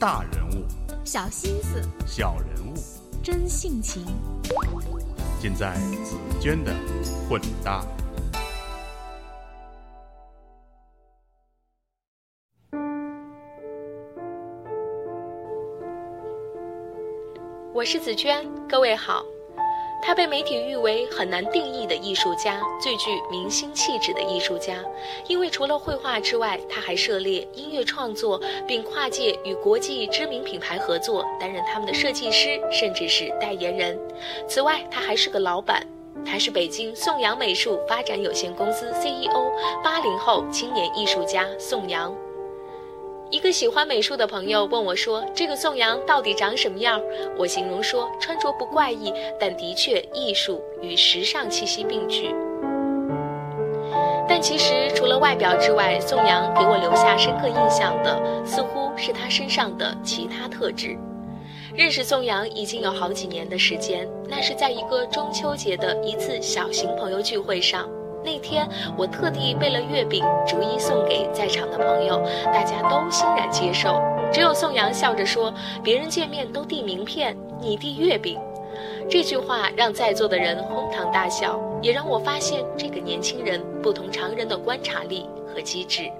大人物，小心思，小人物，真性情，尽在紫娟的混搭。我是紫娟，各位好。他被媒体誉为很难定义的艺术家，最具明星气质的艺术家。因为除了绘画之外，他还涉猎音乐创作，并跨界与国际知名品牌合作，担任他们的设计师，甚至是代言人。此外，他还是个老板。他是北京颂扬美术发展有限公司 CEO，八零后青年艺术家宋阳。一个喜欢美术的朋友问我说：“这个宋阳到底长什么样？”我形容说：“穿着不怪异，但的确艺术与时尚气息并举。”但其实除了外表之外，宋阳给我留下深刻印象的，似乎是他身上的其他特质。认识宋阳已经有好几年的时间，那是在一个中秋节的一次小型朋友聚会上。那天，我特地备了月饼，逐一送给在场的朋友，大家都欣然接受。只有宋阳笑着说：“别人见面都递名片，你递月饼。”这句话让在座的人哄堂大笑，也让我发现这个年轻人不同常人的观察力和机智。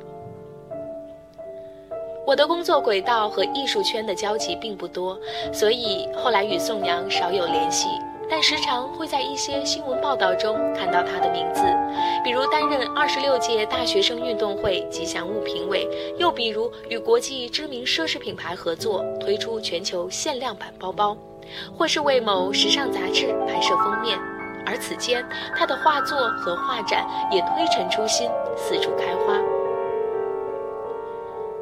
我的工作轨道和艺术圈的交集并不多，所以后来与宋阳少有联系。但时常会在一些新闻报道中看到他的名字，比如担任二十六届大学生运动会吉祥物评委，又比如与国际知名奢侈品牌合作推出全球限量版包包，或是为某时尚杂志拍摄封面。而此间，他的画作和画展也推陈出新，四处开花。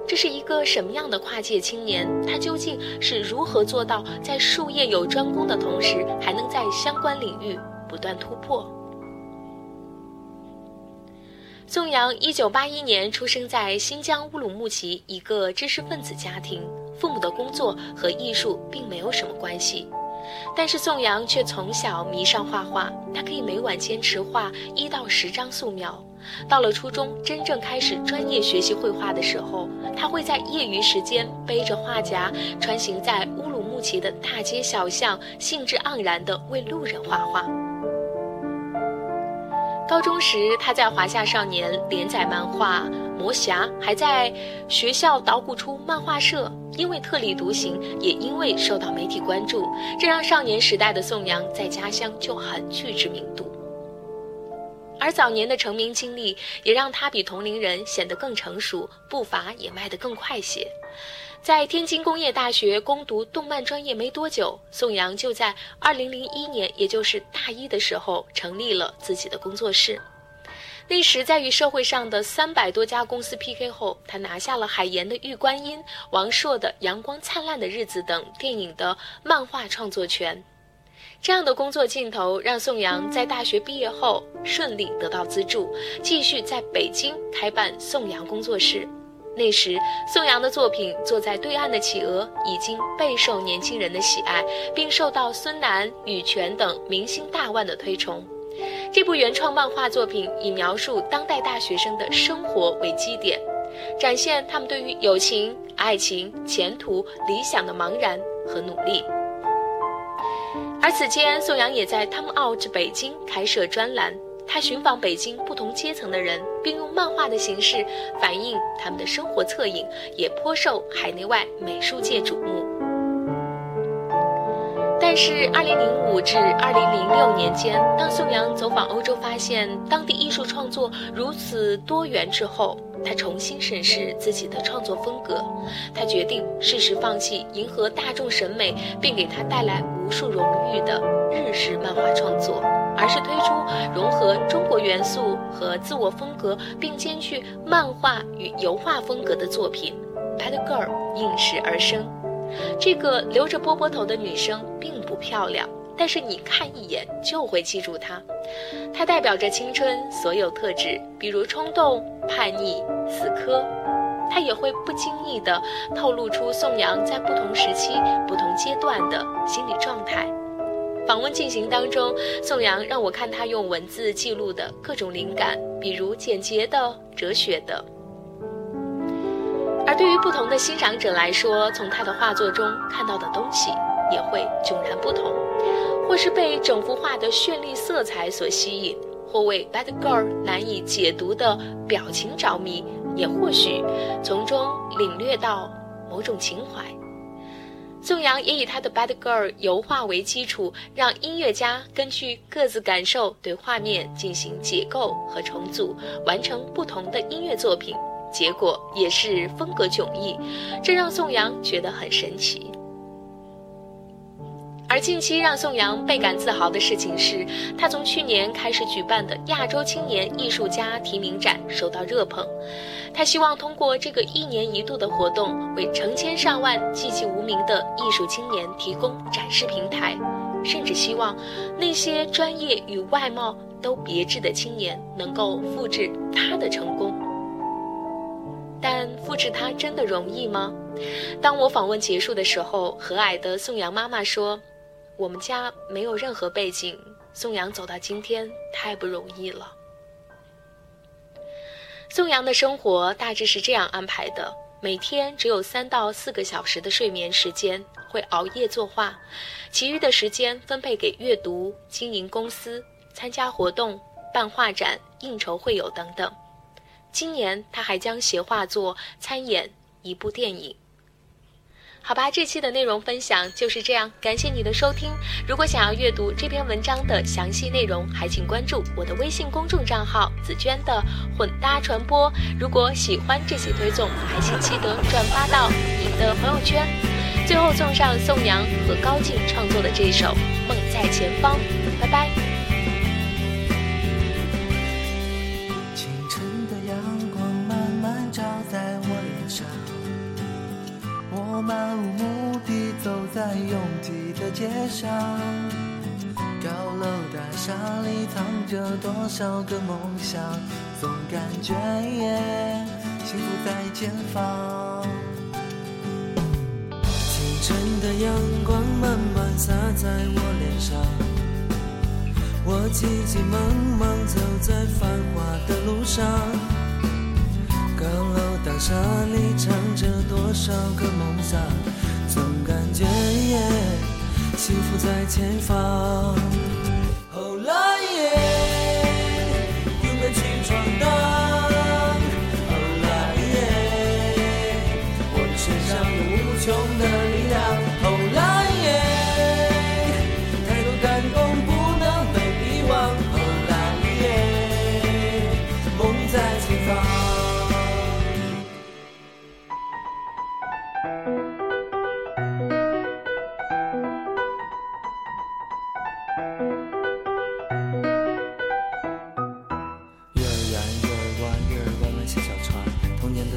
这是一个什么样的跨界青年？他究竟是如何做到在术业有专攻的同时，还能在相关领域不断突破？宋阳一九八一年出生在新疆乌鲁木齐一个知识分子家庭，父母的工作和艺术并没有什么关系，但是宋阳却从小迷上画画，他可以每晚坚持画一到十张素描。到了初中，真正开始专业学习绘画的时候，他会在业余时间背着画夹，穿行在乌鲁木齐的大街小巷，兴致盎然地为路人画画。高中时，他在华夏少年连载漫画《魔侠》，还在学校捣鼓出漫画社。因为特立独行，也因为受到媒体关注，这让少年时代的宋阳在家乡就很具知名度。而早年的成名经历也让他比同龄人显得更成熟，步伐也迈得更快些。在天津工业大学攻读动漫专业没多久，宋阳就在2001年，也就是大一的时候，成立了自己的工作室。那时在与社会上的三百多家公司 PK 后，他拿下了海岩的《玉观音》、王朔的《阳光灿烂的日子》等电影的漫画创作权。这样的工作劲头让宋阳在大学毕业后顺利得到资助，继续在北京开办宋阳工作室。那时，宋阳的作品《坐在对岸的企鹅》已经备受年轻人的喜爱，并受到孙楠、羽泉等明星大腕的推崇。这部原创漫画作品以描述当代大学生的生活为基点，展现他们对于友情、爱情、前途、理想的茫然和努力。而此间，宋阳也在 Time Out 北京开设专栏，他寻访北京不同阶层的人，并用漫画的形式反映他们的生活侧影，也颇受海内外美术界瞩目。是，二零零五至二零零六年间，当宋阳走访欧洲，发现当地艺术创作如此多元之后，他重新审视自己的创作风格。他决定适时放弃迎合大众审美，并给他带来。无数荣誉的日式漫画创作，而是推出融合中国元素和自我风格，并兼具漫画与油画风格的作品《Pad Girl》应时而生。这个留着波波头的女生并漂亮，但是你看一眼就会记住它。它代表着青春所有特质，比如冲动、叛逆、死磕。他也会不经意地透露出宋阳在不同时期、不同阶段的心理状态。访问进行当中，宋阳让我看他用文字记录的各种灵感，比如简洁的、哲学的。而对于不同的欣赏者来说，从他的画作中看到的东西也会迥然不同，或是被整幅画的绚丽色彩所吸引，或为 Bad Girl 难以解读的表情着迷，也或许从中领略到某种情怀。宋阳也以他的 Bad Girl 油画为基础，让音乐家根据各自感受对画面进行解构和重组，完成不同的音乐作品。结果也是风格迥异，这让宋阳觉得很神奇。而近期让宋阳倍感自豪的事情是，他从去年开始举办的亚洲青年艺术家提名展受到热捧。他希望通过这个一年一度的活动，为成千上万寂寂无名的艺术青年提供展示平台，甚至希望那些专业与外貌都别致的青年能够复制他的成功。但复制他真的容易吗？当我访问结束的时候，和蔼的宋阳妈妈说：“我们家没有任何背景，宋阳走到今天太不容易了。”宋阳的生活大致是这样安排的：每天只有三到四个小时的睡眠时间，会熬夜作画，其余的时间分配给阅读、经营公司、参加活动、办画展、应酬会友等等。今年他还将携画作参演一部电影。好吧，这期的内容分享就是这样，感谢你的收听。如果想要阅读这篇文章的详细内容，还请关注我的微信公众账号“紫娟的混搭传播”。如果喜欢这期推送，还请记得转发到你的朋友圈。最后送上宋阳和高进创作的这首《梦在前方》，拜拜。街上，高楼大厦里藏着多少个梦想，总感觉幸福在前方。清晨的阳光慢慢洒在我脸上，我急急忙忙走在繁华的路上。高楼大厦里藏着多少个梦想，总感幸福在前方。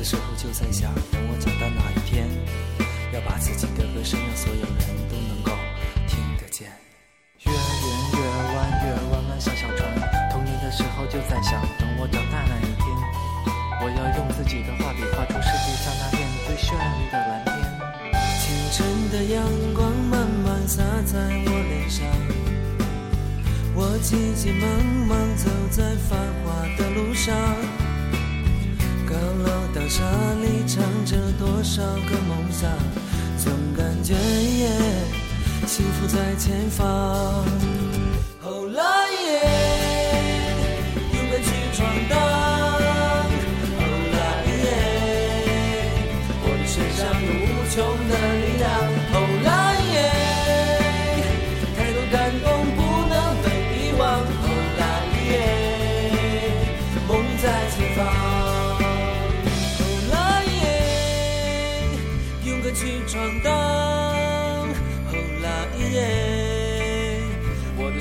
时候就在想，等我长大那一天，要把自己的歌声让所有人都能够听得见。月儿圆，月儿弯，月儿弯弯，小小船。童年的时候就在想，等我长大那一天，我要用自己的画笔画出世界上那片最绚丽的蓝天。清晨的阳光慢慢洒在我脸上，我急急忙忙走在繁华的路上。楼大厦里藏着多少个梦想，总感觉幸福在前方。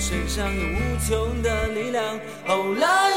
身上有无穷的力量，后来。